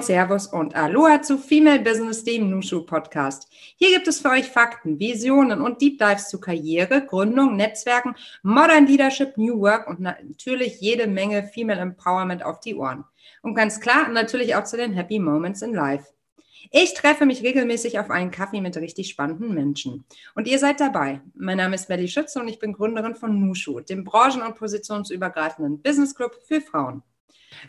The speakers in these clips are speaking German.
moin, servus und aloha zu Female Business, dem Nushu Podcast. Hier gibt es für euch Fakten, Visionen und Deep Dives zu Karriere, Gründung, Netzwerken, Modern Leadership, New Work und natürlich jede Menge Female Empowerment auf die Ohren. Und ganz klar natürlich auch zu den Happy Moments in Life. Ich treffe mich regelmäßig auf einen Kaffee mit richtig spannenden Menschen. Und ihr seid dabei. Mein Name ist Melly Schütze und ich bin Gründerin von Nushu, dem branchen- und positionsübergreifenden Business Club für Frauen.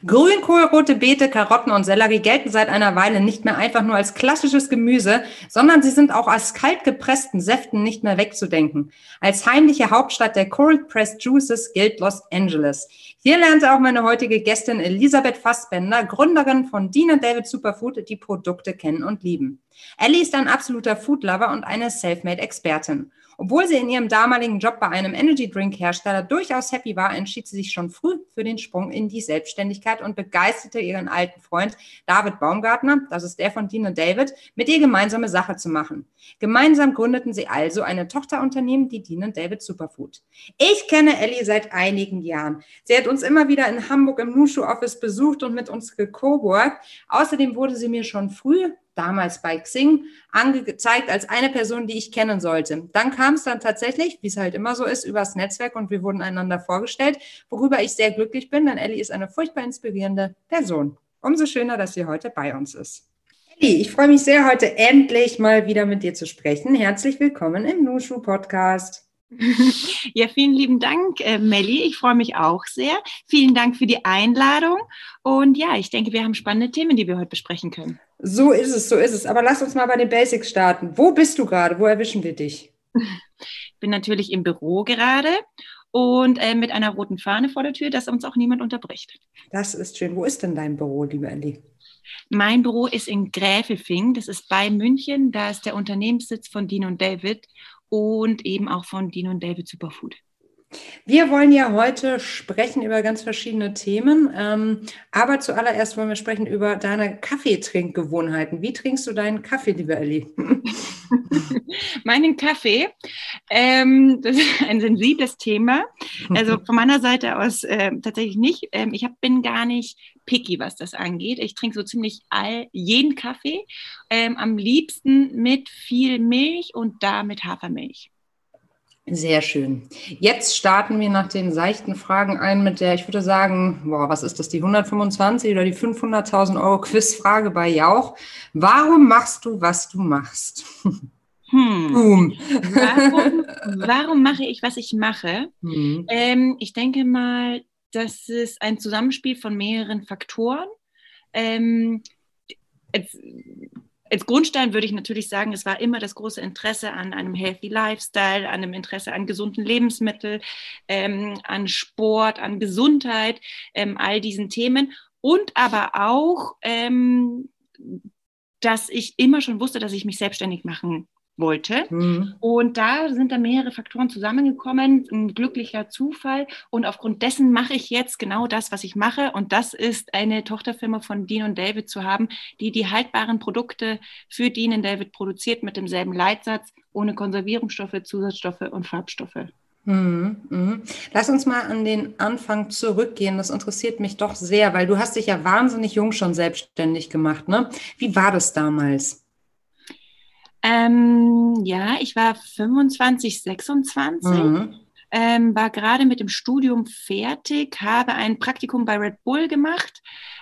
Grünkohl, rote Beete, Karotten und Sellerie gelten seit einer Weile nicht mehr einfach nur als klassisches Gemüse, sondern sie sind auch als kalt gepressten Säften nicht mehr wegzudenken. Als heimliche Hauptstadt der Cold Pressed Juices gilt Los Angeles. Hier lernte auch meine heutige Gästin Elisabeth Fassbender, Gründerin von Dean David Superfood, die Produkte kennen und lieben. Ellie ist ein absoluter Foodlover und eine Selfmade-Expertin. Obwohl sie in ihrem damaligen Job bei einem Energy Drink Hersteller durchaus happy war, entschied sie sich schon früh für den Sprung in die Selbstständigkeit und begeisterte ihren alten Freund David Baumgartner, das ist der von Dean David, mit ihr gemeinsame Sache zu machen. Gemeinsam gründeten sie also eine Tochterunternehmen, die Dean David Superfood. Ich kenne Ellie seit einigen Jahren. Sie hat uns immer wieder in Hamburg im Nushu Office besucht und mit uns gecoworkt. Außerdem wurde sie mir schon früh damals bei Xing angezeigt als eine Person, die ich kennen sollte. Dann kam es dann tatsächlich, wie es halt immer so ist, übers Netzwerk und wir wurden einander vorgestellt, worüber ich sehr glücklich bin, denn Ellie ist eine furchtbar inspirierende Person. Umso schöner, dass sie heute bei uns ist. Ellie, ich freue mich sehr, heute endlich mal wieder mit dir zu sprechen. Herzlich willkommen im Nushu Podcast. Ja, vielen lieben Dank, äh, Melli. Ich freue mich auch sehr. Vielen Dank für die Einladung. Und ja, ich denke, wir haben spannende Themen, die wir heute besprechen können. So ist es, so ist es. Aber lass uns mal bei den Basics starten. Wo bist du gerade? Wo erwischen wir dich? Ich bin natürlich im Büro gerade und äh, mit einer roten Fahne vor der Tür, dass uns auch niemand unterbricht. Das ist schön. Wo ist denn dein Büro, liebe Ellie? Mein Büro ist in Gräfelfing, das ist bei München, da ist der Unternehmenssitz von Dean und David und eben auch von Dean und David Superfood. Wir wollen ja heute sprechen über ganz verschiedene Themen, ähm, aber zuallererst wollen wir sprechen über deine Kaffeetrinkgewohnheiten. Wie trinkst du deinen Kaffee, liebe Ellie? Meinen Kaffee, ähm, das ist ein sensibles Thema. Also von meiner Seite aus äh, tatsächlich nicht. Ähm, ich hab, bin gar nicht picky, was das angeht. Ich trinke so ziemlich all, jeden Kaffee, ähm, am liebsten mit viel Milch und da mit Hafermilch. Sehr schön. Jetzt starten wir nach den seichten Fragen ein mit der, ich würde sagen, boah, was ist das, die 125 oder die 500.000 Euro Quizfrage bei Jauch. Warum machst du, was du machst? Hm. Boom. Warum, warum, mache ich, was ich mache? Hm. Ähm, ich denke mal, das ist ein Zusammenspiel von mehreren Faktoren. Ähm, jetzt, als Grundstein würde ich natürlich sagen, es war immer das große Interesse an einem healthy Lifestyle, an einem Interesse an gesunden Lebensmitteln, ähm, an Sport, an Gesundheit, ähm, all diesen Themen und aber auch, ähm, dass ich immer schon wusste, dass ich mich selbstständig machen wollte. Mhm. Und da sind dann mehrere Faktoren zusammengekommen, ein glücklicher Zufall. Und aufgrund dessen mache ich jetzt genau das, was ich mache. Und das ist eine Tochterfirma von Dean und David zu haben, die die haltbaren Produkte für Dean und David produziert mit demselben Leitsatz, ohne Konservierungsstoffe, Zusatzstoffe und Farbstoffe. Mhm, mhm. Lass uns mal an den Anfang zurückgehen. Das interessiert mich doch sehr, weil du hast dich ja wahnsinnig jung schon selbstständig gemacht. Ne? Wie war das damals? Ähm, ja, ich war 25, 26, mhm. ähm, war gerade mit dem Studium fertig, habe ein Praktikum bei Red Bull gemacht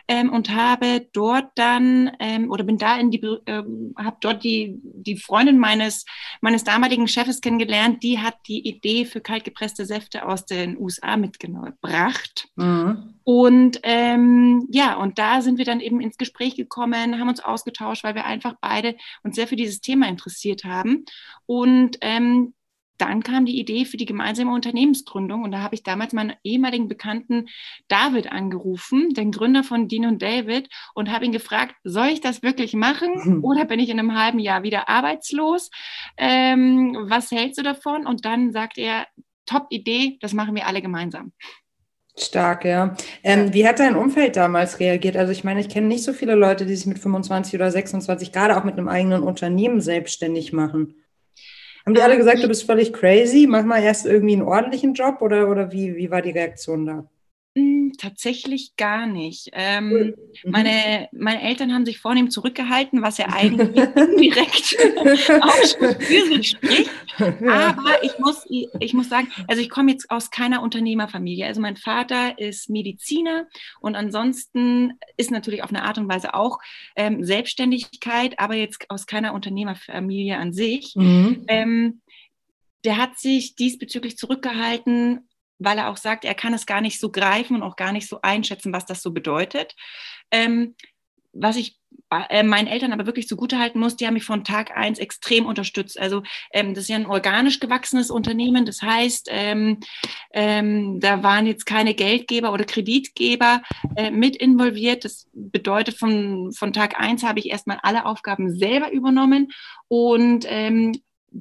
ähm, und habe dort dann ähm, oder bin da in die, ähm, habe dort die, die Freundin meines, meines damaligen Chefes kennengelernt, die hat die Idee für kaltgepresste Säfte aus den USA mitgebracht. Mhm. Und ähm, ja, und da sind wir dann eben ins Gespräch gekommen, haben uns ausgetauscht, weil wir einfach beide uns sehr für dieses Thema interessiert haben. Und ähm, dann kam die Idee für die gemeinsame Unternehmensgründung und da habe ich damals meinen ehemaligen Bekannten David angerufen, den Gründer von Dean und David, und habe ihn gefragt, soll ich das wirklich machen oder bin ich in einem halben Jahr wieder arbeitslos? Ähm, was hältst du davon? Und dann sagt er, top Idee, das machen wir alle gemeinsam. Stark, ja. Ähm, wie hat dein Umfeld damals reagiert? Also ich meine, ich kenne nicht so viele Leute, die sich mit 25 oder 26 gerade auch mit einem eigenen Unternehmen selbstständig machen. Haben die alle ähm, gesagt, du bist völlig crazy? Mach mal erst irgendwie einen ordentlichen Job oder, oder wie, wie war die Reaktion da? Hm, tatsächlich gar nicht. Ähm, mhm. meine, meine Eltern haben sich vornehm zurückgehalten, was ja eigentlich direkt auch schon für sich spricht. Aber ich muss, ich muss sagen, also ich komme jetzt aus keiner Unternehmerfamilie. Also mein Vater ist Mediziner und ansonsten ist natürlich auf eine Art und Weise auch ähm, Selbstständigkeit, aber jetzt aus keiner Unternehmerfamilie an sich. Mhm. Ähm, der hat sich diesbezüglich zurückgehalten, weil er auch sagt, er kann es gar nicht so greifen und auch gar nicht so einschätzen, was das so bedeutet. Ähm, was ich äh, meinen Eltern aber wirklich zugutehalten muss, die haben mich von Tag eins extrem unterstützt. Also ähm, das ist ja ein organisch gewachsenes Unternehmen. Das heißt, ähm, ähm, da waren jetzt keine Geldgeber oder Kreditgeber äh, mit involviert. Das bedeutet, von, von Tag eins habe ich erstmal alle Aufgaben selber übernommen und ähm,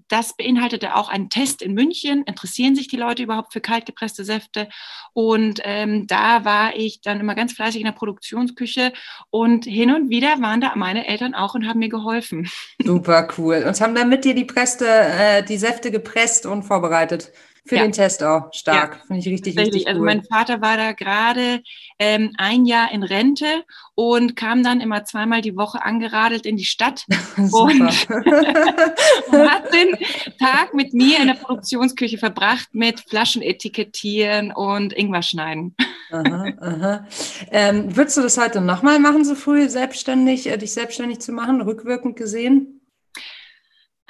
das beinhaltete auch einen Test in München. Interessieren sich die Leute überhaupt für kaltgepresste Säfte? Und ähm, da war ich dann immer ganz fleißig in der Produktionsküche und hin und wieder waren da meine Eltern auch und haben mir geholfen. Super cool. Und haben dann mit dir die Preste, äh, die Säfte gepresst und vorbereitet. Für ja. den Test auch stark. Ja. Finde ich richtig, richtig also cool. Also mein Vater war da gerade ähm, ein Jahr in Rente und kam dann immer zweimal die Woche angeradelt in die Stadt und, und, hat den Tag mit mir in der Produktionsküche verbracht mit Flaschen etikettieren und Ingwer schneiden. Aha, aha. Ähm, würdest du das heute nochmal machen, so früh selbstständig, äh, dich selbstständig zu machen, rückwirkend gesehen?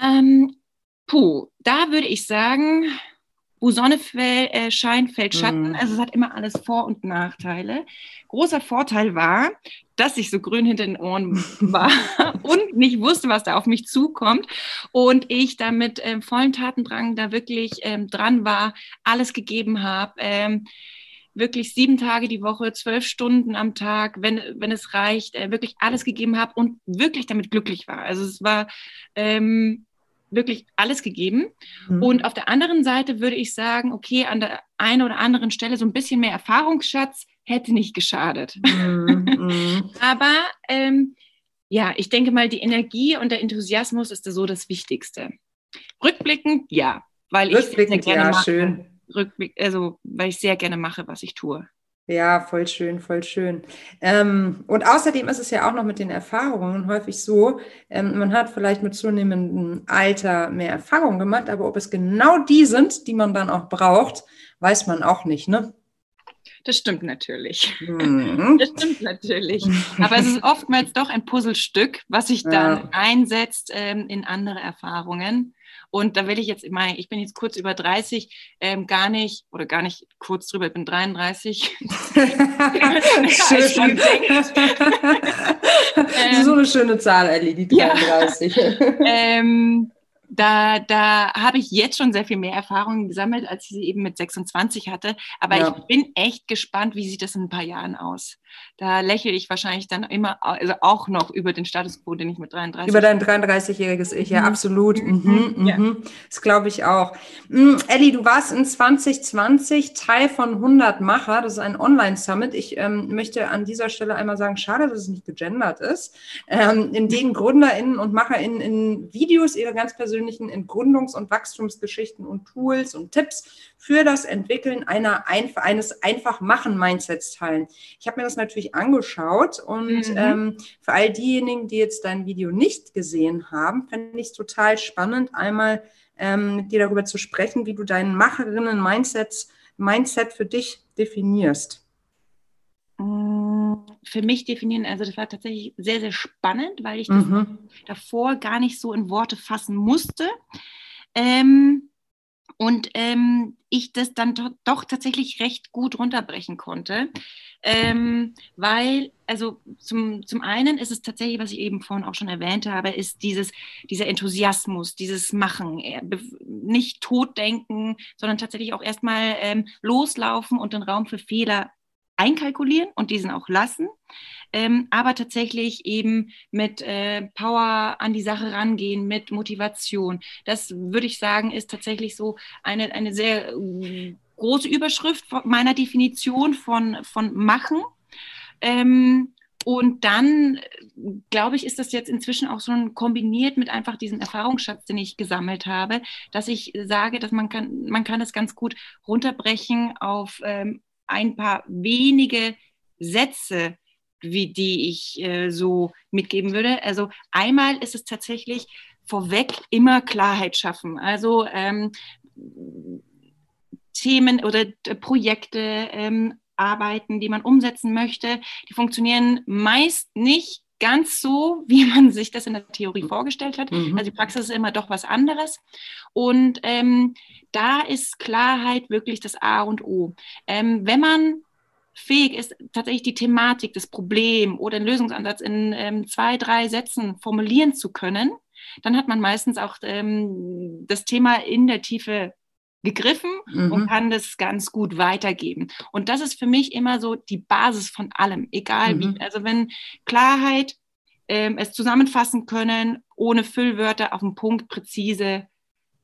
Ähm, puh, da würde ich sagen, wo Sonne fäll, äh, scheint, fällt Schatten. Mm. Also es hat immer alles Vor- und Nachteile. Großer Vorteil war, dass ich so grün hinter den Ohren war und nicht wusste, was da auf mich zukommt. Und ich da mit ähm, vollen Tatendrang da wirklich ähm, dran war, alles gegeben habe. Ähm, wirklich sieben Tage die Woche, zwölf Stunden am Tag, wenn, wenn es reicht, äh, wirklich alles gegeben habe und wirklich damit glücklich war. Also es war ähm, wirklich alles gegeben. Mhm. Und auf der anderen Seite würde ich sagen, okay, an der einen oder anderen Stelle so ein bisschen mehr Erfahrungsschatz hätte nicht geschadet. Mhm. mhm. Aber ähm, ja, ich denke mal, die Energie und der Enthusiasmus ist so das Wichtigste. Rückblickend, ja, weil Rückblickend, ich sehr gerne ja, mache. schön. Rückblick, also weil ich sehr gerne mache, was ich tue. Ja, voll schön, voll schön. Ähm, und außerdem ist es ja auch noch mit den Erfahrungen häufig so, ähm, man hat vielleicht mit zunehmendem Alter mehr Erfahrungen gemacht, aber ob es genau die sind, die man dann auch braucht, weiß man auch nicht, ne? Das stimmt natürlich. Mhm. Das stimmt natürlich. Aber es ist oftmals doch ein Puzzlestück, was sich dann ja. einsetzt ähm, in andere Erfahrungen. Und da will ich jetzt, immer, ich bin jetzt kurz über 30, ähm, gar nicht, oder gar nicht kurz drüber, ich bin 33. Schön. so eine schöne Zahl, Ellie, die 33. Ja. ähm, da, da habe ich jetzt schon sehr viel mehr Erfahrungen gesammelt, als ich sie eben mit 26 hatte. Aber ja. ich bin echt gespannt, wie sieht das in ein paar Jahren aus. Da lächle ich wahrscheinlich dann immer, also auch noch über den Status quo, den ich mit 33 Über dein 33-jähriges Ich, ja, mhm. absolut. Mhm, mhm, ja. Mhm. Das glaube ich auch. Mhm, Elli, du warst in 2020 Teil von 100 Macher. Das ist ein Online-Summit. Ich ähm, möchte an dieser Stelle einmal sagen, schade, dass es nicht gegendert ist. Ähm, in denen GründerInnen und MacherInnen in Videos ihre ganz persönlichen Entgründungs- und Wachstumsgeschichten und Tools und Tipps für das Entwickeln einer eines Einfach-Machen-Mindsets teilen. Ich habe mir das natürlich angeschaut und mhm. ähm, für all diejenigen, die jetzt dein Video nicht gesehen haben, fände ich es total spannend, einmal ähm, mit dir darüber zu sprechen, wie du deinen Macherinnen-Mindset Mindset für dich definierst. Mm, für mich definieren, also das war tatsächlich sehr, sehr spannend, weil ich das mhm. davor gar nicht so in Worte fassen musste. Ähm, und ähm, ich das dann do doch tatsächlich recht gut runterbrechen konnte. Ähm, weil, also zum, zum einen ist es tatsächlich, was ich eben vorhin auch schon erwähnt habe, ist dieses, dieser Enthusiasmus, dieses Machen, nicht totdenken, sondern tatsächlich auch erstmal ähm, loslaufen und den Raum für Fehler einkalkulieren und diesen auch lassen, ähm, aber tatsächlich eben mit äh, Power an die Sache rangehen, mit Motivation. Das würde ich sagen, ist tatsächlich so eine, eine sehr äh, große Überschrift meiner Definition von, von Machen. Ähm, und dann, glaube ich, ist das jetzt inzwischen auch ein kombiniert mit einfach diesem Erfahrungsschatz, den ich gesammelt habe, dass ich sage, dass man kann, man kann es ganz gut runterbrechen auf ähm, ein paar wenige Sätze, wie die ich äh, so mitgeben würde. Also einmal ist es tatsächlich vorweg immer Klarheit schaffen. Also ähm, Themen oder Projekte, ähm, Arbeiten, die man umsetzen möchte, die funktionieren meist nicht ganz so, wie man sich das in der Theorie vorgestellt hat. Mhm. Also die Praxis ist immer doch was anderes. Und ähm, da ist Klarheit wirklich das A und O. Ähm, wenn man fähig ist, tatsächlich die Thematik, das Problem oder den Lösungsansatz in ähm, zwei, drei Sätzen formulieren zu können, dann hat man meistens auch ähm, das Thema in der Tiefe gegriffen mhm. und kann das ganz gut weitergeben. Und das ist für mich immer so die Basis von allem, egal mhm. wie. Also wenn Klarheit, ähm, es zusammenfassen können, ohne Füllwörter auf den Punkt präzise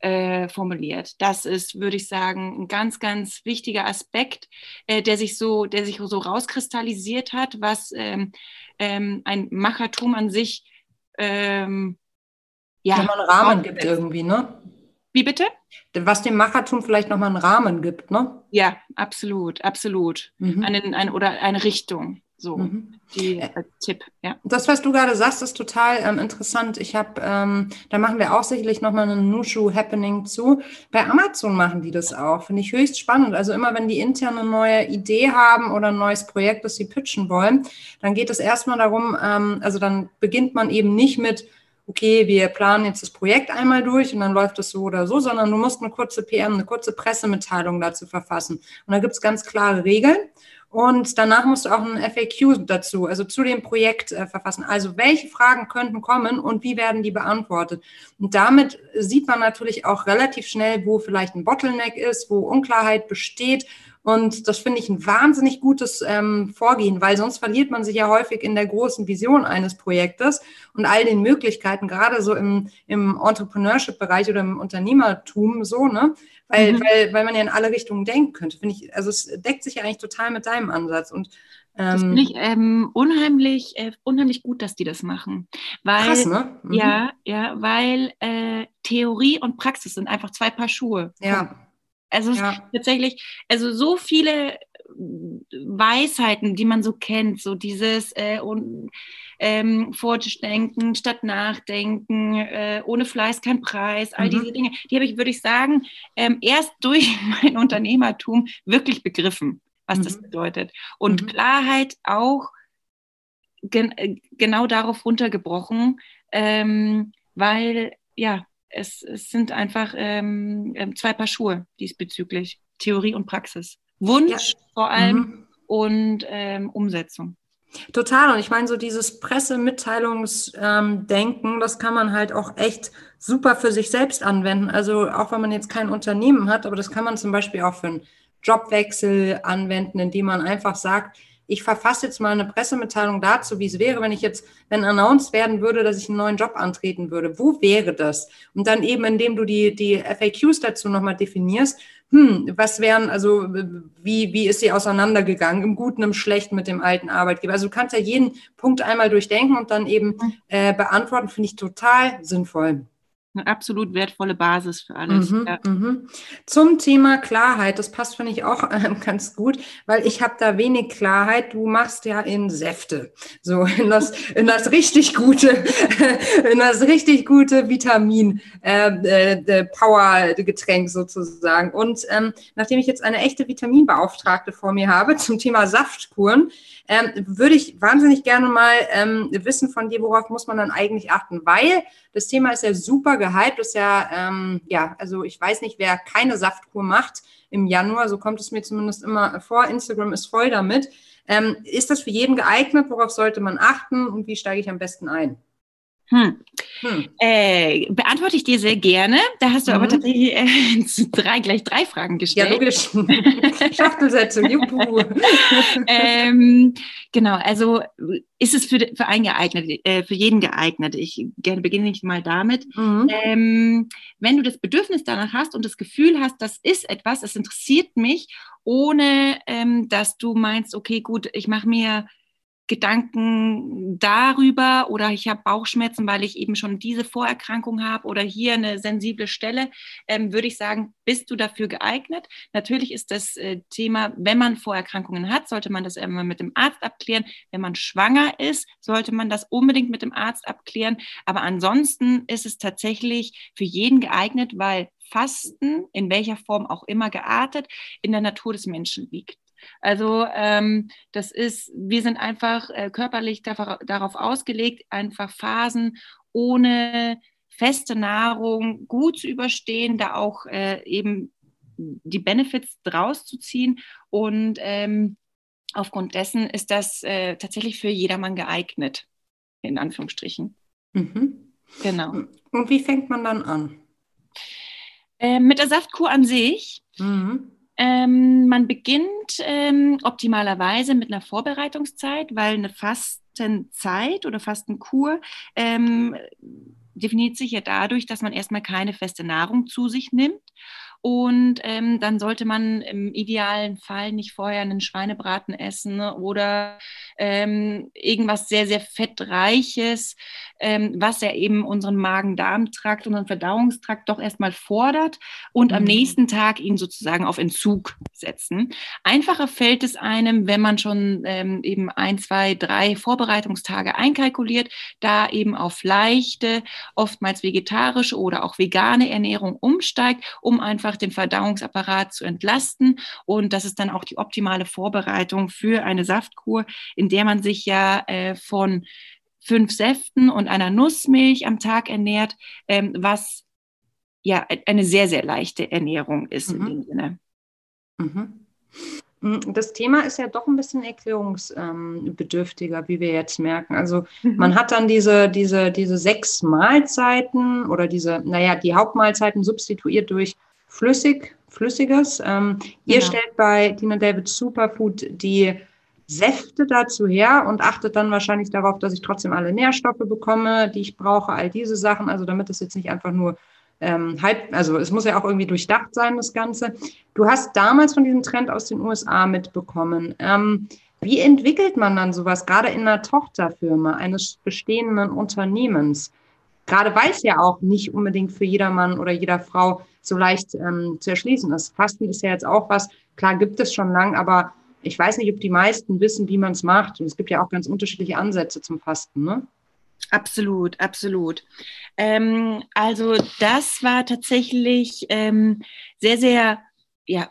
äh, formuliert. Das ist, würde ich sagen, ein ganz, ganz wichtiger Aspekt, äh, der sich so, der sich so rauskristallisiert hat, was ähm, ähm, ein Machertum an sich ähm, ja, Wenn man einen Rahmen gibt irgendwie, ne? Wie bitte? Was dem Machertum vielleicht nochmal einen Rahmen gibt, ne? Ja, absolut, absolut. Mhm. Eine, eine, oder eine Richtung. So, mhm. die äh, Tipp, ja. Das, was du gerade sagst, ist total ähm, interessant. Ich habe, ähm, da machen wir auch sicherlich nochmal einen Nushu Happening zu. Bei Amazon machen die das auch. Finde ich höchst spannend. Also immer, wenn die intern eine neue Idee haben oder ein neues Projekt, das sie pitchen wollen, dann geht es erstmal darum, ähm, also dann beginnt man eben nicht mit, okay, wir planen jetzt das Projekt einmal durch und dann läuft es so oder so, sondern du musst eine kurze PM, eine kurze Pressemitteilung dazu verfassen. Und da gibt es ganz klare Regeln. Und danach musst du auch ein FAQ dazu, also zu dem Projekt äh, verfassen. Also welche Fragen könnten kommen und wie werden die beantwortet? Und damit sieht man natürlich auch relativ schnell, wo vielleicht ein Bottleneck ist, wo Unklarheit besteht und das finde ich ein wahnsinnig gutes ähm, Vorgehen, weil sonst verliert man sich ja häufig in der großen Vision eines Projektes und all den Möglichkeiten, gerade so im, im Entrepreneurship-Bereich oder im Unternehmertum so, ne? Weil, mhm. weil, weil man ja in alle Richtungen denken könnte. Finde ich, also es deckt sich ja eigentlich total mit deinem Ansatz. Und das finde ich ähm, unheimlich, äh, unheimlich gut, dass die das machen. Weil, Krass, ne? Mhm. Ja, ja, weil äh, Theorie und Praxis sind einfach zwei Paar Schuhe. Ja. Also ja. tatsächlich, also so viele Weisheiten, die man so kennt, so dieses äh, und, ähm, Vordenken statt Nachdenken, äh, ohne Fleiß kein Preis, all mhm. diese Dinge, die habe ich, würde ich sagen, ähm, erst durch mein Unternehmertum wirklich begriffen, was mhm. das bedeutet. Und mhm. Klarheit auch gen äh, genau darauf runtergebrochen, ähm, weil ja, es, es sind einfach ähm, ähm, zwei Paar Schuhe diesbezüglich, Theorie und Praxis. Wunsch ja. vor allem mhm. und ähm, Umsetzung. Total. Und ich meine, so dieses Pressemitteilungsdenken, ähm, das kann man halt auch echt super für sich selbst anwenden. Also auch wenn man jetzt kein Unternehmen hat, aber das kann man zum Beispiel auch für einen Jobwechsel anwenden, indem man einfach sagt, ich verfasse jetzt mal eine Pressemitteilung dazu, wie es wäre, wenn ich jetzt, wenn announced werden würde, dass ich einen neuen Job antreten würde. Wo wäre das? Und dann eben, indem du die, die FAQs dazu nochmal definierst, hm, was wären, also wie, wie ist sie auseinandergegangen, im Guten, im Schlechten mit dem alten Arbeitgeber? Also du kannst ja jeden Punkt einmal durchdenken und dann eben mhm. äh, beantworten, finde ich total sinnvoll eine absolut wertvolle Basis für alles. Mhm, ja. mhm. Zum Thema Klarheit, das passt, finde ich, auch äh, ganz gut, weil ich habe da wenig Klarheit. Du machst ja in Säfte, so in das, in das richtig gute, in das richtig gute Vitamin äh, äh, Getränk sozusagen. Und ähm, nachdem ich jetzt eine echte Vitaminbeauftragte vor mir habe zum Thema Saftkuren, ähm, würde ich wahnsinnig gerne mal ähm, wissen von dir, worauf muss man dann eigentlich achten, weil das Thema ist ja super gehypt, ist ja, ähm, ja, also ich weiß nicht, wer keine Saftkur macht im Januar, so kommt es mir zumindest immer vor, Instagram ist voll damit. Ähm, ist das für jeden geeignet? Worauf sollte man achten und wie steige ich am besten ein? Hm. Hm. Äh, beantworte ich dir sehr gerne. Da hast du mhm. aber tatsächlich äh, drei, gleich drei Fragen gestellt. Ja, logisch. Schachtelsätze, juhu. ähm, genau, also ist es für, für einen geeignet, äh, für jeden geeignet. Ich gerne beginne ich mal damit. Mhm. Ähm, wenn du das Bedürfnis danach hast und das Gefühl hast, das ist etwas, es interessiert mich, ohne ähm, dass du meinst, okay, gut, ich mache mir Gedanken darüber oder ich habe Bauchschmerzen, weil ich eben schon diese Vorerkrankung habe oder hier eine sensible Stelle, ähm, würde ich sagen, bist du dafür geeignet? Natürlich ist das äh, Thema, wenn man Vorerkrankungen hat, sollte man das immer mit dem Arzt abklären. Wenn man schwanger ist, sollte man das unbedingt mit dem Arzt abklären. Aber ansonsten ist es tatsächlich für jeden geeignet, weil Fasten, in welcher Form auch immer geartet, in der Natur des Menschen liegt. Also ähm, das ist, wir sind einfach äh, körperlich darauf ausgelegt, einfach Phasen ohne feste Nahrung gut zu überstehen, da auch äh, eben die Benefits draus zu ziehen. Und ähm, aufgrund dessen ist das äh, tatsächlich für jedermann geeignet, in Anführungsstrichen. Mhm. Genau. Und wie fängt man dann an? Äh, mit der Saftkur an sich. Mhm. Ähm, man beginnt ähm, optimalerweise mit einer Vorbereitungszeit, weil eine Fastenzeit oder Fastenkur ähm, definiert sich ja dadurch, dass man erstmal keine feste Nahrung zu sich nimmt und ähm, dann sollte man im idealen Fall nicht vorher einen Schweinebraten essen oder ähm, irgendwas sehr, sehr fettreiches, ähm, was ja eben unseren Magen-Darm-Trakt, unseren Verdauungstrakt doch erstmal fordert und mhm. am nächsten Tag ihn sozusagen auf Entzug setzen. Einfacher fällt es einem, wenn man schon ähm, eben ein, zwei, drei Vorbereitungstage einkalkuliert, da eben auf leichte, oftmals vegetarische oder auch vegane Ernährung umsteigt, um einfach einfach den Verdauungsapparat zu entlasten. Und das ist dann auch die optimale Vorbereitung für eine Saftkur, in der man sich ja äh, von fünf Säften und einer Nussmilch am Tag ernährt, ähm, was ja eine sehr, sehr leichte Ernährung ist mhm. in dem Sinne. Mhm. Mm, das Thema ist ja doch ein bisschen erklärungsbedürftiger, wie wir jetzt merken. Also mhm. man hat dann diese, diese, diese sechs Mahlzeiten oder diese, naja, die Hauptmahlzeiten substituiert durch flüssig, Flüssiges. Ähm, genau. Ihr stellt bei Tina David Superfood die Säfte dazu her und achtet dann wahrscheinlich darauf, dass ich trotzdem alle Nährstoffe bekomme, die ich brauche, all diese Sachen. Also damit es jetzt nicht einfach nur ähm, halb, also es muss ja auch irgendwie durchdacht sein, das Ganze. Du hast damals von diesem Trend aus den USA mitbekommen. Ähm, wie entwickelt man dann sowas, gerade in einer Tochterfirma eines bestehenden Unternehmens? Gerade weil es ja auch nicht unbedingt für jedermann oder jeder Frau so leicht ähm, zu erschließen ist. Fasten ist ja jetzt auch was, klar gibt es schon lang, aber ich weiß nicht, ob die meisten wissen, wie man es macht. Und es gibt ja auch ganz unterschiedliche Ansätze zum Fasten, ne? Absolut, absolut. Ähm, also das war tatsächlich ähm, sehr, sehr ja,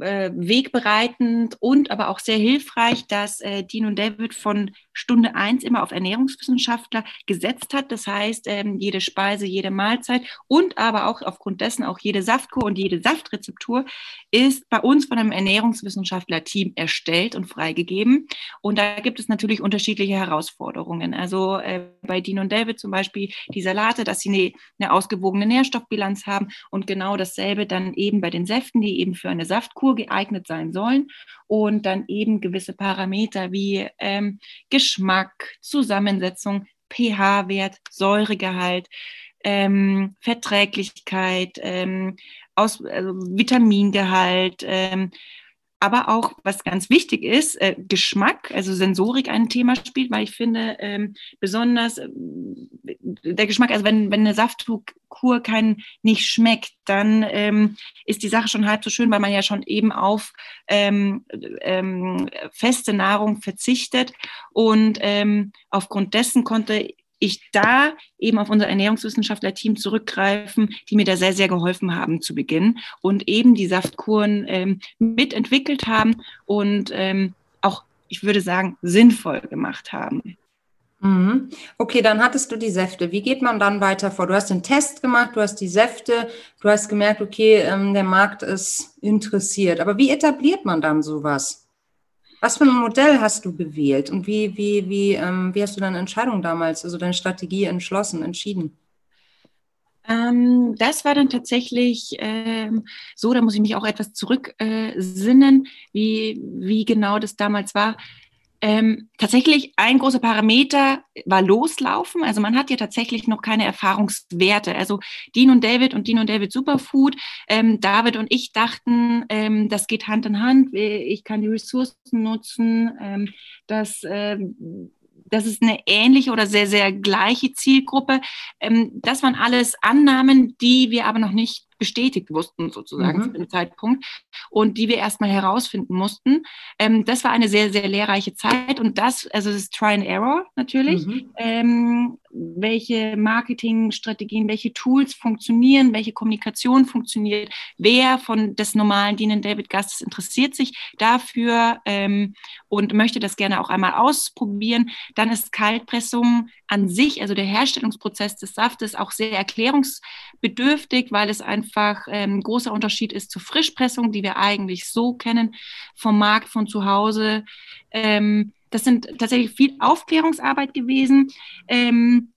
äh, wegbereitend und aber auch sehr hilfreich, dass äh, Dean und David von Stunde eins immer auf Ernährungswissenschaftler gesetzt hat. Das heißt, ähm, jede Speise, jede Mahlzeit und aber auch aufgrund dessen auch jede Saftkur und jede Saftrezeptur ist bei uns von einem Ernährungswissenschaftler-Team erstellt und freigegeben. Und da gibt es natürlich unterschiedliche Herausforderungen. Also äh, bei Dean und David zum Beispiel die Salate, dass sie eine, eine ausgewogene Nährstoffbilanz haben und genau dasselbe dann eben bei den Säften, die eben für eine Saftkur geeignet sein sollen und dann eben gewisse Parameter wie ähm, Geschmack, Zusammensetzung, pH-Wert, Säuregehalt, ähm, Verträglichkeit, ähm, aus, also Vitamingehalt, ähm, aber auch, was ganz wichtig ist, äh, Geschmack, also Sensorik ein Thema spielt, weil ich finde, ähm, besonders äh, der Geschmack, also wenn, wenn eine Saftkur kein nicht schmeckt, dann ähm, ist die Sache schon halb so schön, weil man ja schon eben auf ähm, ähm feste Nahrung verzichtet. Und ähm, aufgrund dessen konnte ich da eben auf unser Ernährungswissenschaftler-Team zurückgreifen, die mir da sehr, sehr geholfen haben zu Beginn und eben die Saftkuren ähm, mitentwickelt haben und ähm, auch, ich würde sagen, sinnvoll gemacht haben. Mhm. Okay, dann hattest du die Säfte. Wie geht man dann weiter vor? Du hast den Test gemacht, du hast die Säfte, du hast gemerkt, okay, ähm, der Markt ist interessiert. Aber wie etabliert man dann sowas? Was für ein Modell hast du gewählt und wie, wie, wie, ähm, wie hast du deine Entscheidung damals, also deine Strategie entschlossen, entschieden? Ähm, das war dann tatsächlich ähm, so, da muss ich mich auch etwas zurücksinnen, äh, wie, wie genau das damals war. Ähm, tatsächlich ein großer Parameter war Loslaufen. Also man hat ja tatsächlich noch keine Erfahrungswerte. Also Dean und David und Dean und David Superfood. Ähm, David und ich dachten, ähm, das geht Hand in Hand. Ich kann die Ressourcen nutzen. Ähm, das ähm, das ist eine ähnliche oder sehr, sehr gleiche Zielgruppe. Ähm, das waren alles Annahmen, die wir aber noch nicht bestätigt wussten, sozusagen mhm. zu dem Zeitpunkt, und die wir erstmal herausfinden mussten. Ähm, das war eine sehr, sehr lehrreiche Zeit und das, also das ist Try and Error natürlich. Mhm. Ähm, welche Marketingstrategien, welche Tools funktionieren, welche Kommunikation funktioniert, wer von des normalen Dienen David Gastes interessiert sich dafür ähm, und möchte das gerne auch einmal ausprobieren, dann ist Kaltpressung an sich, also der Herstellungsprozess des Saftes, auch sehr erklärungsbedürftig, weil es einfach ähm, ein großer Unterschied ist zur Frischpressung, die wir eigentlich so kennen vom Markt, von zu Hause. Ähm, das sind tatsächlich viel Aufklärungsarbeit gewesen. Ähm,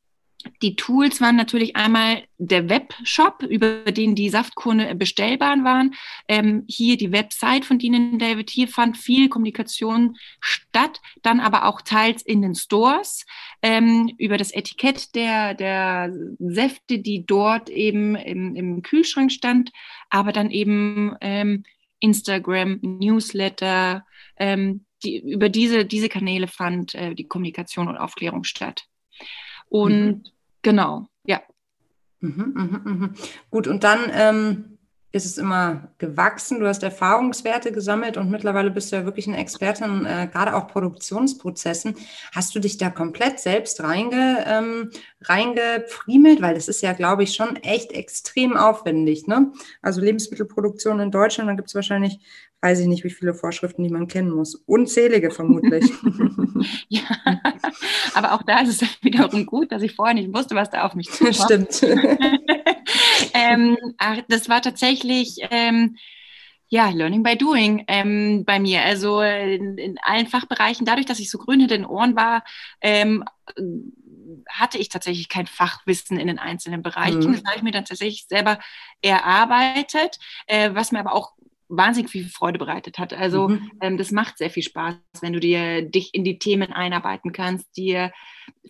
die Tools waren natürlich einmal der Webshop, über den die Saftkurne bestellbar waren. Ähm, hier die Website von Dean David. Hier fand viel Kommunikation statt, dann aber auch teils in den Stores ähm, über das Etikett der, der Säfte, die dort eben im, im Kühlschrank stand, aber dann eben ähm, Instagram, Newsletter, ähm, die, über diese, diese Kanäle fand äh, die Kommunikation und Aufklärung statt. Und mhm. genau, ja. Mhm, mh, mh. Gut, und dann ähm, ist es immer gewachsen. Du hast Erfahrungswerte gesammelt und mittlerweile bist du ja wirklich eine Expertin, äh, gerade auch Produktionsprozessen. Hast du dich da komplett selbst reinge, ähm, reingefriemelt? Weil das ist ja, glaube ich, schon echt extrem aufwendig. Ne? Also Lebensmittelproduktion in Deutschland, da gibt es wahrscheinlich weiß ich nicht, wie viele Vorschriften, die man kennen muss. Unzählige vermutlich. ja, aber auch da ist es wiederum gut, dass ich vorher nicht wusste, was da auf mich zukommt. Stimmt. ähm, das war tatsächlich... Ähm, ja, Learning by Doing ähm, bei mir. Also in, in, allen Fachbereichen, dadurch, dass ich so grün hinter den Ohren war, ähm, hatte ich tatsächlich kein Fachwissen in den einzelnen Bereichen. Mhm. Das habe ich mir dann tatsächlich selber erarbeitet, äh, was mir aber auch wahnsinnig viel Freude bereitet hat. Also mhm. ähm, das macht sehr viel Spaß, wenn du dir dich in die Themen einarbeiten kannst, dir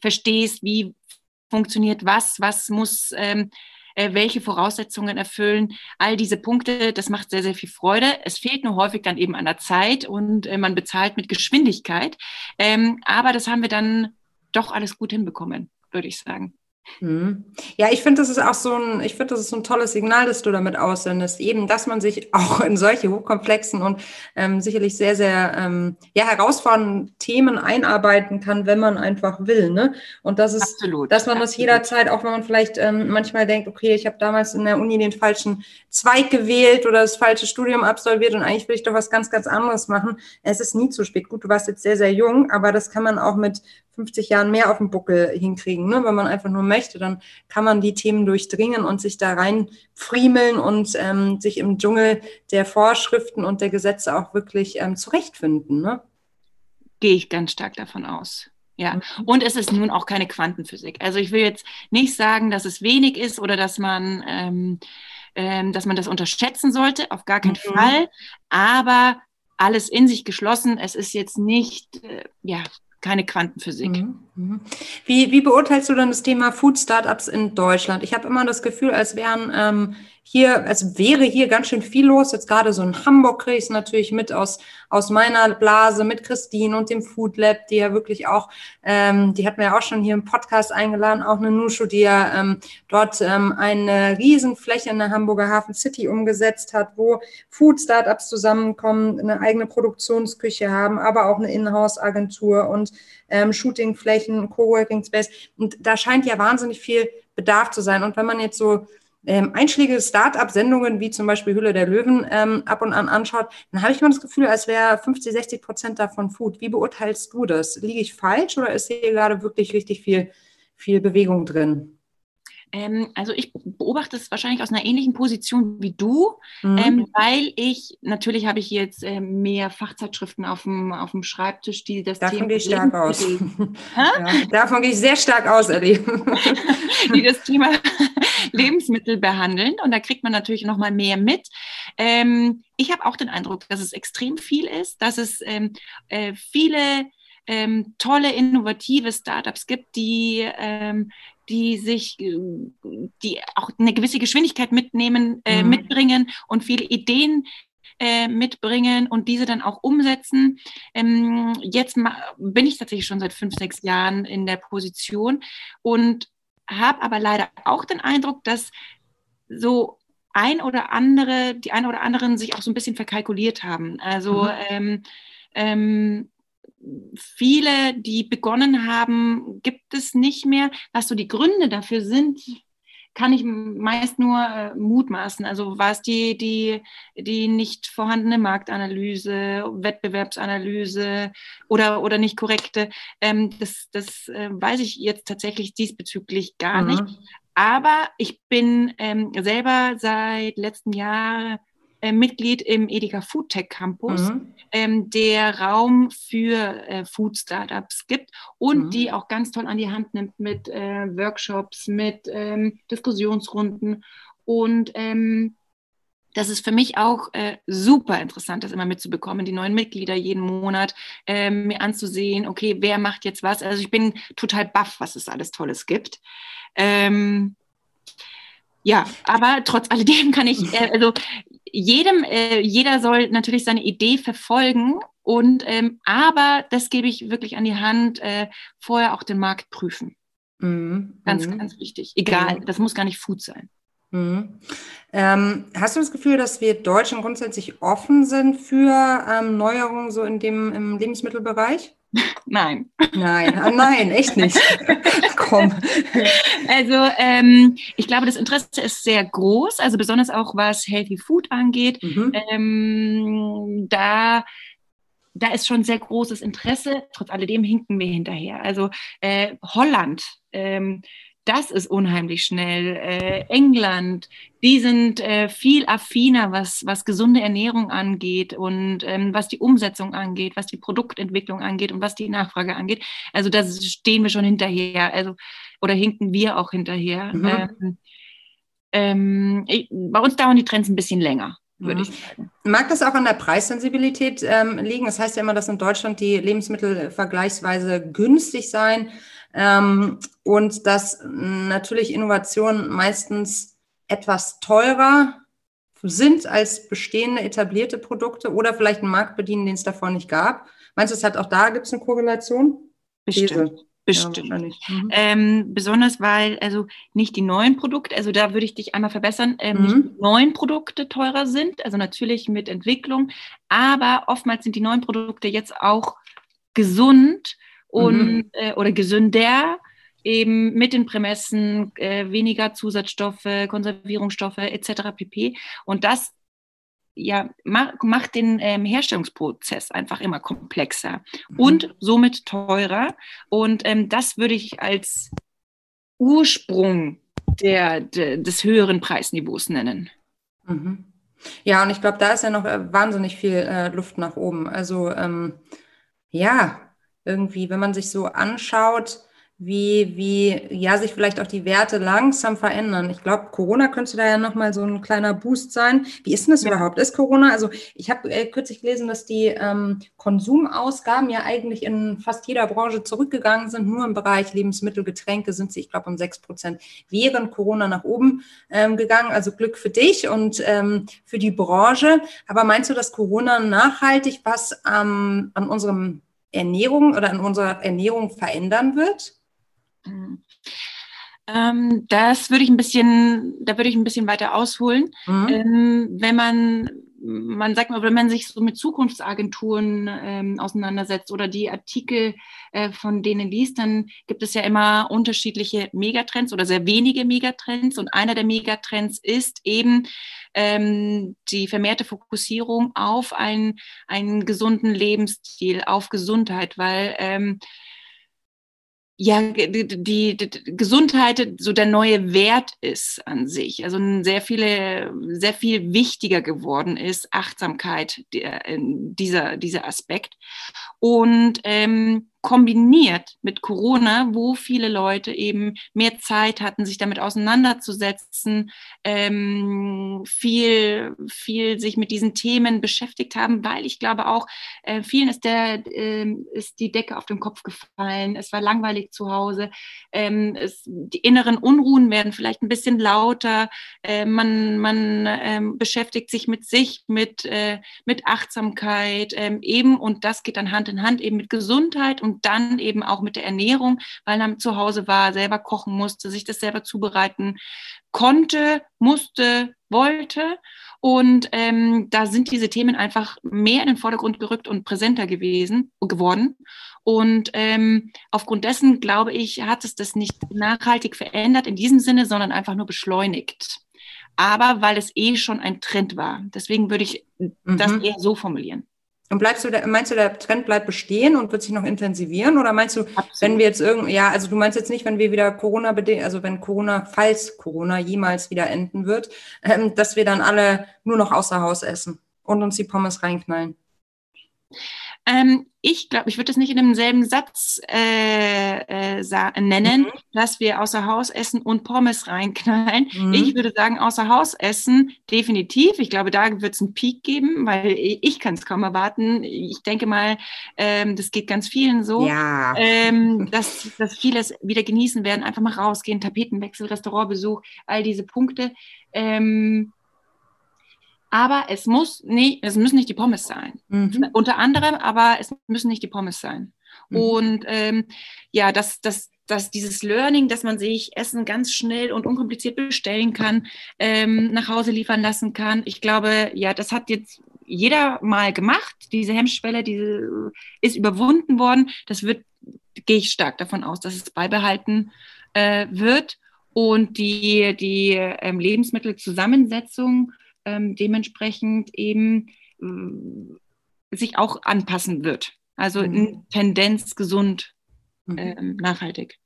verstehst, wie funktioniert was, was muss ähm, äh, welche Voraussetzungen erfüllen. All diese Punkte, das macht sehr, sehr viel Freude. Es fehlt nur häufig dann eben an der Zeit und äh, man bezahlt mit Geschwindigkeit. Ähm, aber das haben wir dann doch alles gut hinbekommen, würde ich sagen. Mhm. Ja, ich finde, das ist auch so ein, ich finde, das ist so ein tolles Signal, das du damit aussendest, eben, dass man sich auch in solche hochkomplexen und ähm, sicherlich sehr, sehr ähm, ja, herausfordernden Themen einarbeiten kann, wenn man einfach will. Ne? Und das ist, absolut, dass man absolut. das jederzeit, auch wenn man vielleicht ähm, manchmal denkt, okay, ich habe damals in der Uni den falschen Zweig gewählt oder das falsche Studium absolviert und eigentlich will ich doch was ganz, ganz anderes machen. Es ist nie zu spät. Gut, du warst jetzt sehr, sehr jung, aber das kann man auch mit 50 Jahren mehr auf dem Buckel hinkriegen. Ne? Wenn man einfach nur möchte, dann kann man die Themen durchdringen und sich da rein friemeln und ähm, sich im Dschungel der Vorschriften und der Gesetze auch wirklich ähm, zurechtfinden. Ne? Gehe ich ganz stark davon aus. Ja, und es ist nun auch keine Quantenphysik. Also ich will jetzt nicht sagen, dass es wenig ist oder dass man, ähm, ähm, dass man das unterschätzen sollte, auf gar keinen mhm. Fall. Aber alles in sich geschlossen. Es ist jetzt nicht, äh, ja, keine Quantenphysik. Mhm. Wie, wie beurteilst du dann das Thema Food Startups in Deutschland? Ich habe immer das Gefühl, als wären ähm, hier, es wäre hier ganz schön viel los. Jetzt gerade so in Hamburg kriege ich es natürlich mit aus, aus meiner Blase, mit Christine und dem Food Lab, die ja wirklich auch, ähm, die hat mir ja auch schon hier im Podcast eingeladen, auch eine Nushu, die ja ähm, dort ähm, eine Riesenfläche in der Hamburger Hafen City umgesetzt hat, wo Food-Startups zusammenkommen, eine eigene Produktionsküche haben, aber auch eine Inhouse-Agentur und ähm, Shootingflächen, Coworking Space. Und da scheint ja wahnsinnig viel Bedarf zu sein. Und wenn man jetzt so ähm, einschlägige Start-up-Sendungen wie zum Beispiel Hülle der Löwen ähm, ab und an anschaut, dann habe ich immer das Gefühl, als wäre 50, 60 Prozent davon Food. Wie beurteilst du das? Liege ich falsch oder ist hier gerade wirklich richtig viel, viel Bewegung drin? Ähm, also ich beobachte es wahrscheinlich aus einer ähnlichen Position wie du, mhm. ähm, weil ich, natürlich habe ich jetzt äh, mehr Fachzeitschriften auf dem, auf dem Schreibtisch, die das Davon Thema... gehe ich stark aus. ja, davon gehe ich sehr stark aus, Ellie. die das Thema Lebensmittel behandeln und da kriegt man natürlich noch mal mehr mit. Ähm, ich habe auch den Eindruck, dass es extrem viel ist, dass es ähm, äh, viele ähm, tolle, innovative Startups gibt, die, ähm, die sich, die auch eine gewisse Geschwindigkeit mitnehmen, äh, mhm. mitbringen und viele Ideen äh, mitbringen und diese dann auch umsetzen. Ähm, jetzt bin ich tatsächlich schon seit fünf, sechs Jahren in der Position und habe aber leider auch den Eindruck, dass so ein oder andere, die ein oder anderen sich auch so ein bisschen verkalkuliert haben. Also mhm. ähm, ähm, viele, die begonnen haben, gibt es nicht mehr. Was so die Gründe dafür sind, kann ich meist nur äh, mutmaßen. Also war es die, die, die nicht vorhandene Marktanalyse, Wettbewerbsanalyse oder, oder nicht korrekte. Ähm, das das äh, weiß ich jetzt tatsächlich diesbezüglich gar mhm. nicht. Aber ich bin ähm, selber seit letztem Jahr äh, Mitglied im Edeka Food Tech Campus, mhm. ähm, der Raum für äh, Food Startups gibt und mhm. die auch ganz toll an die Hand nimmt mit äh, Workshops, mit ähm, Diskussionsrunden. Und ähm, das ist für mich auch äh, super interessant, das immer mitzubekommen, die neuen Mitglieder jeden Monat äh, mir anzusehen, okay, wer macht jetzt was. Also ich bin total baff, was es alles Tolles gibt. Ähm, ja, aber trotz alledem kann ich, äh, also jedem, äh, jeder soll natürlich seine Idee verfolgen und ähm, aber das gebe ich wirklich an die Hand, äh, vorher auch den Markt prüfen. Mhm. Ganz, mhm. ganz wichtig. Egal, mhm. das muss gar nicht Food sein. Mhm. Ähm, hast du das Gefühl, dass wir Deutschen grundsätzlich offen sind für ähm, Neuerungen so in dem im Lebensmittelbereich? Nein. Nein, ah, nein, echt nicht. Komm. Also ähm, ich glaube, das Interesse ist sehr groß, also besonders auch was Healthy Food angeht. Mhm. Ähm, da da ist schon sehr großes Interesse. Trotz alledem hinken wir hinterher. Also äh, Holland ähm, das ist unheimlich schnell. Äh, England, die sind äh, viel affiner, was, was gesunde Ernährung angeht und ähm, was die Umsetzung angeht, was die Produktentwicklung angeht und was die Nachfrage angeht. Also da stehen wir schon hinterher, also oder hinken wir auch hinterher. Mhm. Ähm, ähm, ich, bei uns dauern die Trends ein bisschen länger würde mhm. ich sagen. Mag das auch an der Preissensibilität ähm, liegen? Das heißt ja immer, dass in Deutschland die Lebensmittel vergleichsweise günstig seien. Ähm, und dass natürlich Innovationen meistens etwas teurer sind als bestehende etablierte Produkte oder vielleicht einen Markt bedienen, den es davor nicht gab. Meinst du, es hat auch da gibt es eine Korrelation? Bestimmt. Bestimmt. Ja, mhm. ähm, besonders weil also nicht die neuen Produkte, also da würde ich dich einmal verbessern, ähm, mhm. nicht die neuen Produkte teurer sind, also natürlich mit Entwicklung, aber oftmals sind die neuen Produkte jetzt auch gesund und mhm. äh, oder gesünder eben mit den Prämessen äh, weniger Zusatzstoffe, Konservierungsstoffe etc. pp. Und das ja, macht den ähm, Herstellungsprozess einfach immer komplexer mhm. und somit teurer. Und ähm, das würde ich als Ursprung der, der, des höheren Preisniveaus nennen. Mhm. Ja, und ich glaube, da ist ja noch äh, wahnsinnig viel äh, Luft nach oben. Also ähm, ja, irgendwie, wenn man sich so anschaut, wie, wie ja sich vielleicht auch die Werte langsam verändern. Ich glaube, Corona könnte da ja nochmal so ein kleiner Boost sein. Wie ist denn das ja. überhaupt? Ist Corona? Also ich habe äh, kürzlich gelesen, dass die ähm, Konsumausgaben ja eigentlich in fast jeder Branche zurückgegangen sind. Nur im Bereich Lebensmittel, Getränke sind sie, ich glaube, um sechs Prozent während Corona nach oben ähm, gegangen. Also Glück für dich und ähm, für die Branche. Aber meinst du, dass Corona nachhaltig was ähm, an unserem Ernährung oder an unserer Ernährung verändern wird? Mhm. Ähm, das würde ich ein bisschen, da würde ich ein bisschen weiter ausholen. Mhm. Ähm, wenn man, man sagt mal, wenn man sich so mit Zukunftsagenturen ähm, auseinandersetzt oder die Artikel äh, von denen liest, dann gibt es ja immer unterschiedliche Megatrends oder sehr wenige Megatrends. Und einer der Megatrends ist eben ähm, die vermehrte Fokussierung auf einen, einen gesunden Lebensstil, auf Gesundheit, weil ähm, ja, die, die, die, Gesundheit so der neue Wert ist an sich. Also sehr viele, sehr viel wichtiger geworden ist Achtsamkeit, der, dieser, dieser Aspekt. Und ähm, kombiniert mit Corona, wo viele Leute eben mehr Zeit hatten, sich damit auseinanderzusetzen, ähm, viel, viel sich mit diesen Themen beschäftigt haben, weil ich glaube auch, äh, vielen ist, der, äh, ist die Decke auf den Kopf gefallen, es war langweilig zu Hause, ähm, es, die inneren Unruhen werden vielleicht ein bisschen lauter, äh, man, man ähm, beschäftigt sich mit sich, mit, äh, mit Achtsamkeit ähm, eben und das geht dann Hand in Hand eben mit Gesundheit und und dann eben auch mit der Ernährung, weil er zu Hause war, selber kochen musste, sich das selber zubereiten konnte, musste, wollte. Und ähm, da sind diese Themen einfach mehr in den Vordergrund gerückt und präsenter gewesen geworden. Und ähm, aufgrund dessen, glaube ich, hat es das nicht nachhaltig verändert in diesem Sinne, sondern einfach nur beschleunigt. Aber weil es eh schon ein Trend war. Deswegen würde ich mhm. das eher so formulieren. Und bleibst du, da, meinst du, der Trend bleibt bestehen und wird sich noch intensivieren? Oder meinst du, Absolut. wenn wir jetzt irgendwie, ja, also du meinst jetzt nicht, wenn wir wieder Corona bedingt, also wenn Corona, falls Corona jemals wieder enden wird, ähm, dass wir dann alle nur noch außer Haus essen und uns die Pommes reinknallen? Ähm, ich glaube, ich würde es nicht in demselben Satz äh, äh, nennen, mhm. dass wir außer Haus essen und Pommes reinknallen. Mhm. Ich würde sagen, außer Haus essen definitiv. Ich glaube, da wird es einen Peak geben, weil ich kann es kaum erwarten. Ich denke mal, ähm, das geht ganz vielen so, ja. ähm, dass, dass viele es wieder genießen werden, einfach mal rausgehen, Tapetenwechsel, Restaurantbesuch, all diese Punkte. Ähm, aber es muss nicht, es müssen nicht die Pommes sein. Mhm. Unter anderem, aber es müssen nicht die Pommes sein. Mhm. Und ähm, ja, dass das, dass dieses Learning, dass man sich Essen ganz schnell und unkompliziert bestellen kann, ähm, nach Hause liefern lassen kann. Ich glaube, ja, das hat jetzt jeder mal gemacht. Diese Hemmschwelle, diese ist überwunden worden. Das wird, gehe ich stark davon aus, dass es beibehalten äh, wird. Und die, die ähm, Lebensmittelzusammensetzung ähm, dementsprechend eben äh, sich auch anpassen wird. Also mhm. in Tendenz gesund, äh, nachhaltig.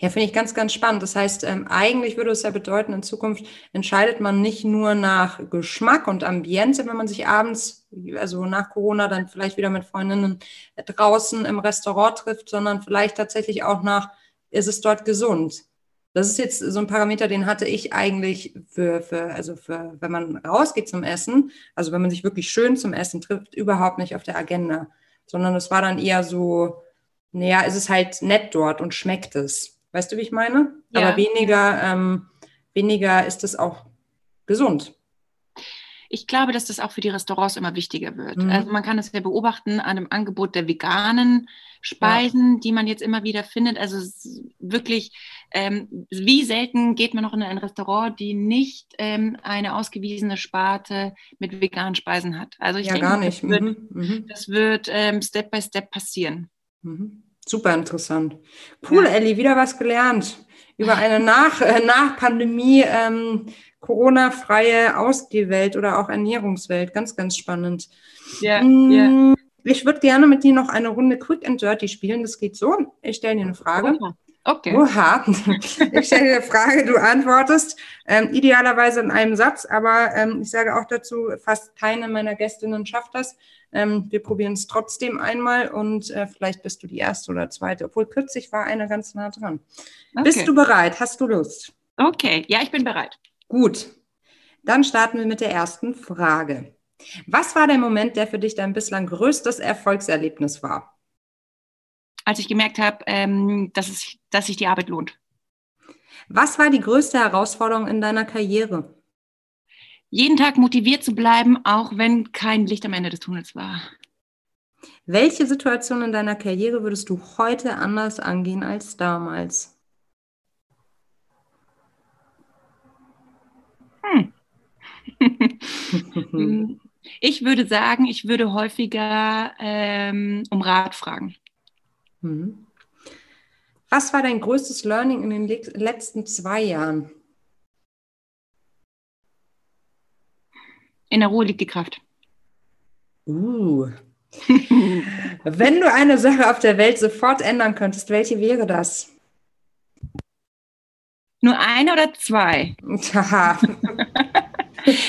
Ja, finde ich ganz, ganz spannend. Das heißt, ähm, eigentlich würde es ja bedeuten, in Zukunft entscheidet man nicht nur nach Geschmack und Ambiente, wenn man sich abends, also nach Corona, dann vielleicht wieder mit Freundinnen draußen im Restaurant trifft, sondern vielleicht tatsächlich auch nach, ist es dort gesund? Das ist jetzt so ein Parameter, den hatte ich eigentlich für, für, also für, wenn man rausgeht zum Essen, also wenn man sich wirklich schön zum Essen trifft, überhaupt nicht auf der Agenda, sondern es war dann eher so, naja, ist es halt nett dort und schmeckt es. Weißt du, wie ich meine? Ja. Aber weniger, ähm, weniger ist es auch gesund ich glaube, dass das auch für die Restaurants immer wichtiger wird. Mhm. Also man kann es ja beobachten an dem Angebot der veganen Speisen, ja. die man jetzt immer wieder findet. Also wirklich, ähm, wie selten geht man noch in ein Restaurant, die nicht ähm, eine ausgewiesene Sparte mit veganen Speisen hat. Also ich ja, denke, gar nicht. das wird, mhm. mhm. das wird ähm, Step by Step passieren. Mhm. Super interessant. Cool, ja. Elli, wieder was gelernt über eine nach, äh, nach Pandemie ähm, Corona-freie Ausgehwelt oder auch Ernährungswelt. Ganz, ganz spannend. Ja, mm, ja. Ich würde gerne mit dir noch eine Runde Quick and Dirty spielen. Das geht so. Ich stelle dir eine Frage. Okay. Oha. Ich stelle dir eine Frage, du antwortest. Ähm, idealerweise in einem Satz, aber ähm, ich sage auch dazu, fast keine meiner Gästinnen schafft das. Ähm, wir probieren es trotzdem einmal und äh, vielleicht bist du die erste oder zweite, obwohl kürzlich war eine ganz nah dran. Okay. Bist du bereit? Hast du Lust? Okay, ja, ich bin bereit. Gut, dann starten wir mit der ersten Frage. Was war der Moment, der für dich dein bislang größtes Erfolgserlebnis war? Als ich gemerkt habe, ähm, dass, es, dass sich die Arbeit lohnt. Was war die größte Herausforderung in deiner Karriere? Jeden Tag motiviert zu bleiben, auch wenn kein Licht am Ende des Tunnels war. Welche Situation in deiner Karriere würdest du heute anders angehen als damals? Hm. ich würde sagen, ich würde häufiger ähm, um Rat fragen. Mhm. Was war dein größtes Learning in den letzten zwei Jahren? In der Ruhe liegt die Kraft. Uh. Wenn du eine Sache auf der Welt sofort ändern könntest, welche wäre das? Nur eine oder zwei?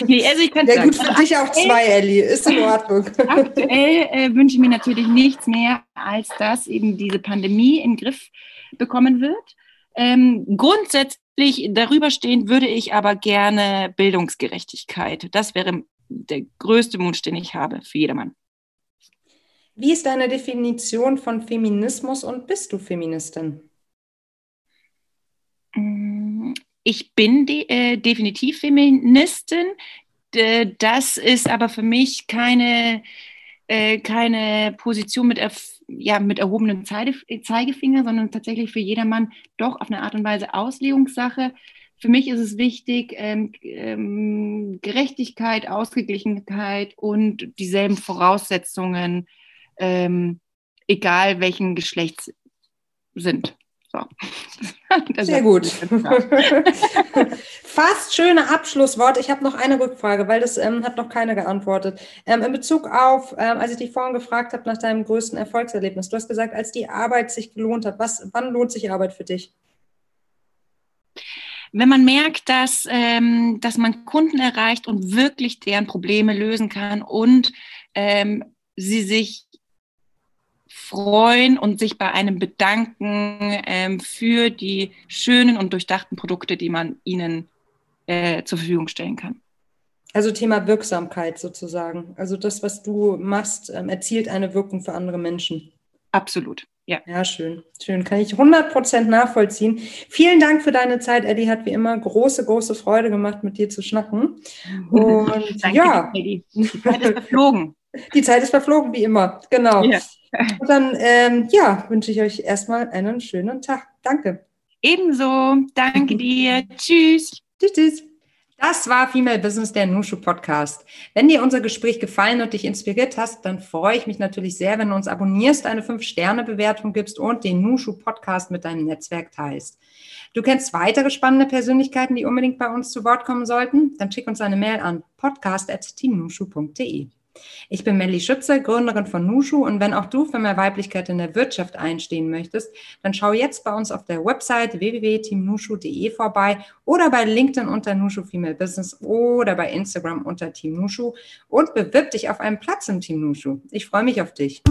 nee, also ich kann ja, gut, für dich auch zwei, Ellie. Ist in Ordnung. Aktuell äh, wünsche ich mir natürlich nichts mehr, als dass eben diese Pandemie in den Griff bekommen wird. Ähm, grundsätzlich darüber stehend würde ich aber gerne Bildungsgerechtigkeit. Das wäre der größte Wunsch, den ich habe für jedermann. Wie ist deine Definition von Feminismus und bist du Feministin? Ich bin de äh, definitiv Feministin. Das ist aber für mich keine, äh, keine Position mit, ja, mit erhobenem Zeige Zeigefinger, sondern tatsächlich für jedermann doch auf eine Art und Weise Auslegungssache. Für mich ist es wichtig, ähm, ähm, Gerechtigkeit, Ausgeglichenheit und dieselben Voraussetzungen ähm, egal welchen Geschlechts sind. So. Sehr gut. Fast schöne Abschlusswort. Ich habe noch eine Rückfrage, weil das ähm, hat noch keiner geantwortet. Ähm, in Bezug auf, ähm, als ich dich vorhin gefragt habe nach deinem größten Erfolgserlebnis, du hast gesagt, als die Arbeit sich gelohnt hat. Was, wann lohnt sich Arbeit für dich? Wenn man merkt, dass, ähm, dass man Kunden erreicht und wirklich deren Probleme lösen kann und ähm, sie sich freuen und sich bei einem bedanken ähm, für die schönen und durchdachten Produkte, die man ihnen äh, zur Verfügung stellen kann. Also Thema Wirksamkeit sozusagen. Also das, was du machst, ähm, erzielt eine Wirkung für andere Menschen. Absolut. Ja. ja, schön. Schön. Kann ich 100% nachvollziehen. Vielen Dank für deine Zeit, Eddie. Hat wie immer große, große Freude gemacht, mit dir zu schnacken. Und Danke, ja. Eddie. Die Zeit ist verflogen. Die Zeit ist verflogen, wie immer. Genau. Ja. Und dann, ähm, ja, wünsche ich euch erstmal einen schönen Tag. Danke. Ebenso. Danke dir. Tschüss. Tschüss, tschüss. Das war Female Business, der Nushu Podcast. Wenn dir unser Gespräch gefallen und dich inspiriert hast, dann freue ich mich natürlich sehr, wenn du uns abonnierst, eine 5-Sterne-Bewertung gibst und den Nushu Podcast mit deinem Netzwerk teilst. Du kennst weitere spannende Persönlichkeiten, die unbedingt bei uns zu Wort kommen sollten? Dann schick uns eine Mail an podcast.teamnushu.de. Ich bin Melly Schütze, Gründerin von Nushu und wenn auch du für mehr Weiblichkeit in der Wirtschaft einstehen möchtest, dann schau jetzt bei uns auf der Website www.teamnushu.de vorbei oder bei LinkedIn unter Nushu Female Business oder bei Instagram unter Team Nushu und bewirb dich auf einen Platz im Team Nushu. Ich freue mich auf dich.